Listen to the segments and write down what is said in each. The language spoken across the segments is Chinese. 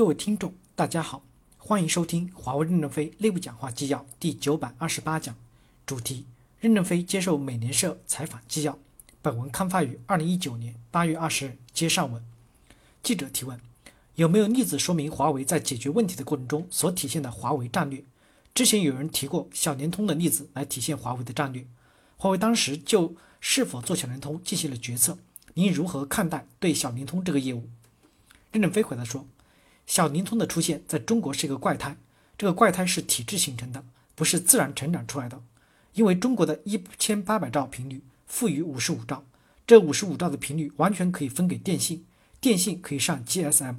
各位听众，大家好，欢迎收听华为任正非内部讲话纪要第九百二十八讲，主题：任正非接受美联社采访纪要。本文刊发于二零一九年八月二十日。接上文，记者提问：有没有例子说明华为在解决问题的过程中所体现的华为战略？之前有人提过小灵通的例子来体现华为的战略。华为当时就是否做小灵通进行了决策。您如何看待对小灵通这个业务？任正非回答说：“小灵通的出现在中国是一个怪胎，这个怪胎是体制形成的，不是自然成长出来的。因为中国的一千八百兆频率赋予五十五兆，这五十五兆的频率完全可以分给电信，电信可以上 GSM，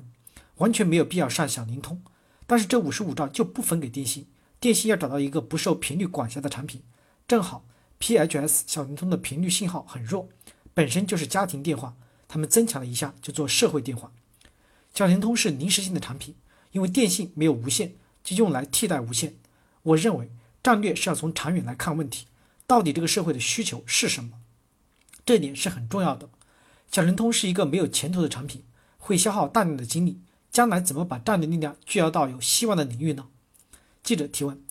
完全没有必要上小灵通。但是这五十五兆就不分给电信，电信要找到一个不受频率管辖的产品，正好 PHS 小灵通的频率信号很弱。”本身就是家庭电话，他们增强了一下就做社会电话。小灵通是临时性的产品，因为电信没有无线，就用来替代无线。我认为战略是要从长远来看问题，到底这个社会的需求是什么，这点是很重要的。小灵通是一个没有前途的产品，会消耗大量的精力，将来怎么把战略力量聚焦到有希望的领域呢？记者提问：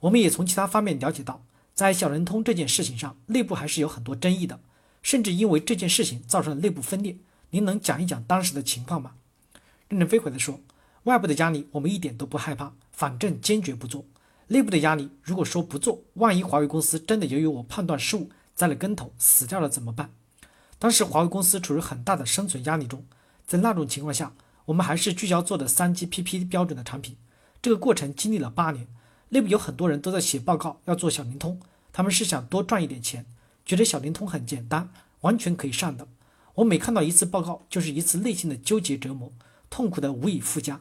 我们也从其他方面了解到，在小灵通这件事情上，内部还是有很多争议的。甚至因为这件事情造成了内部分裂，您能讲一讲当时的情况吗？任正非回答说：“外部的压力我们一点都不害怕，反正坚决不做。内部的压力，如果说不做，万一华为公司真的由于我判断失误栽了跟头死掉了怎么办？”当时华为公司处于很大的生存压力中，在那种情况下，我们还是聚焦做的三 GPP 标准的产品。这个过程经历了八年，内部有很多人都在写报告要做小灵通，他们是想多赚一点钱。觉得小灵通很简单，完全可以上的。我每看到一次报告，就是一次内心的纠结折磨，痛苦的无以复加。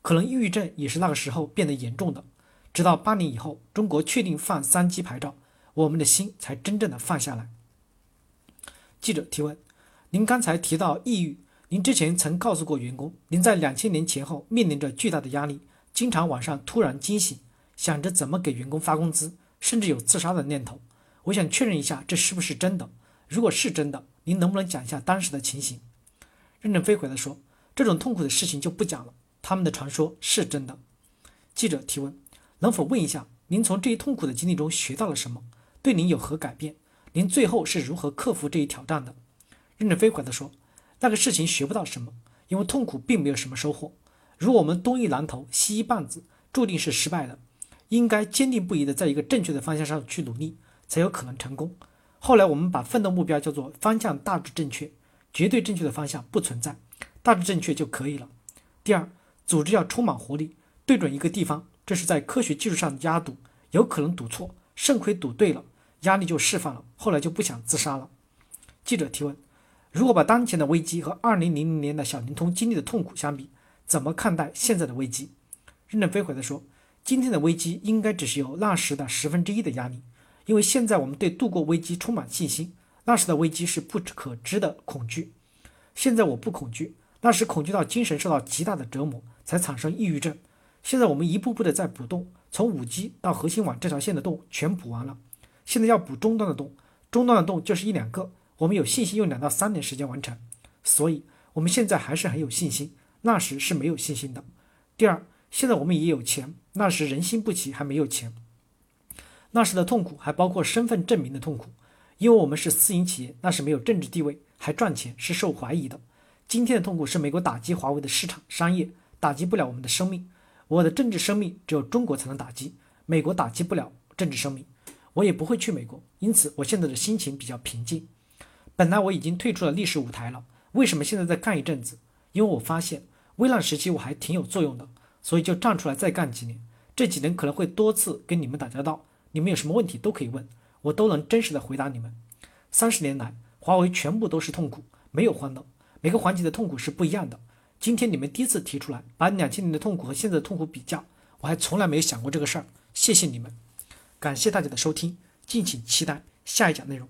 可能抑郁症也是那个时候变得严重的。直到八年以后，中国确定放三 G 牌照，我们的心才真正的放下来。记者提问：您刚才提到抑郁，您之前曾告诉过员工，您在两千年前后面临着巨大的压力，经常晚上突然惊醒，想着怎么给员工发工资，甚至有自杀的念头。我想确认一下，这是不是真的？如果是真的，您能不能讲一下当时的情形？任正非回答说：“这种痛苦的事情就不讲了。他们的传说是真的。”记者提问：“能否问一下，您从这一痛苦的经历中学到了什么？对您有何改变？您最后是如何克服这一挑战的？”任正非回答说：“那个事情学不到什么，因为痛苦并没有什么收获。如果我们东一榔头西一棒子，注定是失败的。应该坚定不移地在一个正确的方向上去努力。”才有可能成功。后来我们把奋斗目标叫做方向大致正确，绝对正确的方向不存在，大致正确就可以了。第二，组织要充满活力，对准一个地方，这是在科学技术上压赌，有可能赌错，肾亏赌对了，压力就释放了，后来就不想自杀了。记者提问：如果把当前的危机和二零零零年的小灵通经历的痛苦相比，怎么看待现在的危机？任正非回答说：今天的危机应该只是有那时的十分之一的压力。因为现在我们对度过危机充满信心，那时的危机是不可知的恐惧。现在我不恐惧，那时恐惧到精神受到极大的折磨，才产生抑郁症。现在我们一步步的在补洞，从五 G 到核心网这条线的洞全补完了，现在要补终端的洞，终端的洞就是一两个，我们有信心用两到三年时间完成。所以我们现在还是很有信心，那时是没有信心的。第二，现在我们也有钱，那时人心不齐，还没有钱。那时的痛苦还包括身份证明的痛苦，因为我们是私营企业，那时没有政治地位，还赚钱，是受怀疑的。今天的痛苦是美国打击华为的市场商业，打击不了我们的生命。我的政治生命只有中国才能打击，美国打击不了政治生命，我也不会去美国。因此，我现在的心情比较平静。本来我已经退出了历史舞台了，为什么现在再干一阵子？因为我发现危难时期我还挺有作用的，所以就站出来再干几年。这几年可能会多次跟你们打交道。你们有什么问题都可以问，我都能真实的回答你们。三十年来，华为全部都是痛苦，没有欢乐，每个环节的痛苦是不一样的。今天你们第一次提出来，把两千年的痛苦和现在的痛苦比较，我还从来没有想过这个事儿。谢谢你们，感谢大家的收听，敬请期待下一讲内容。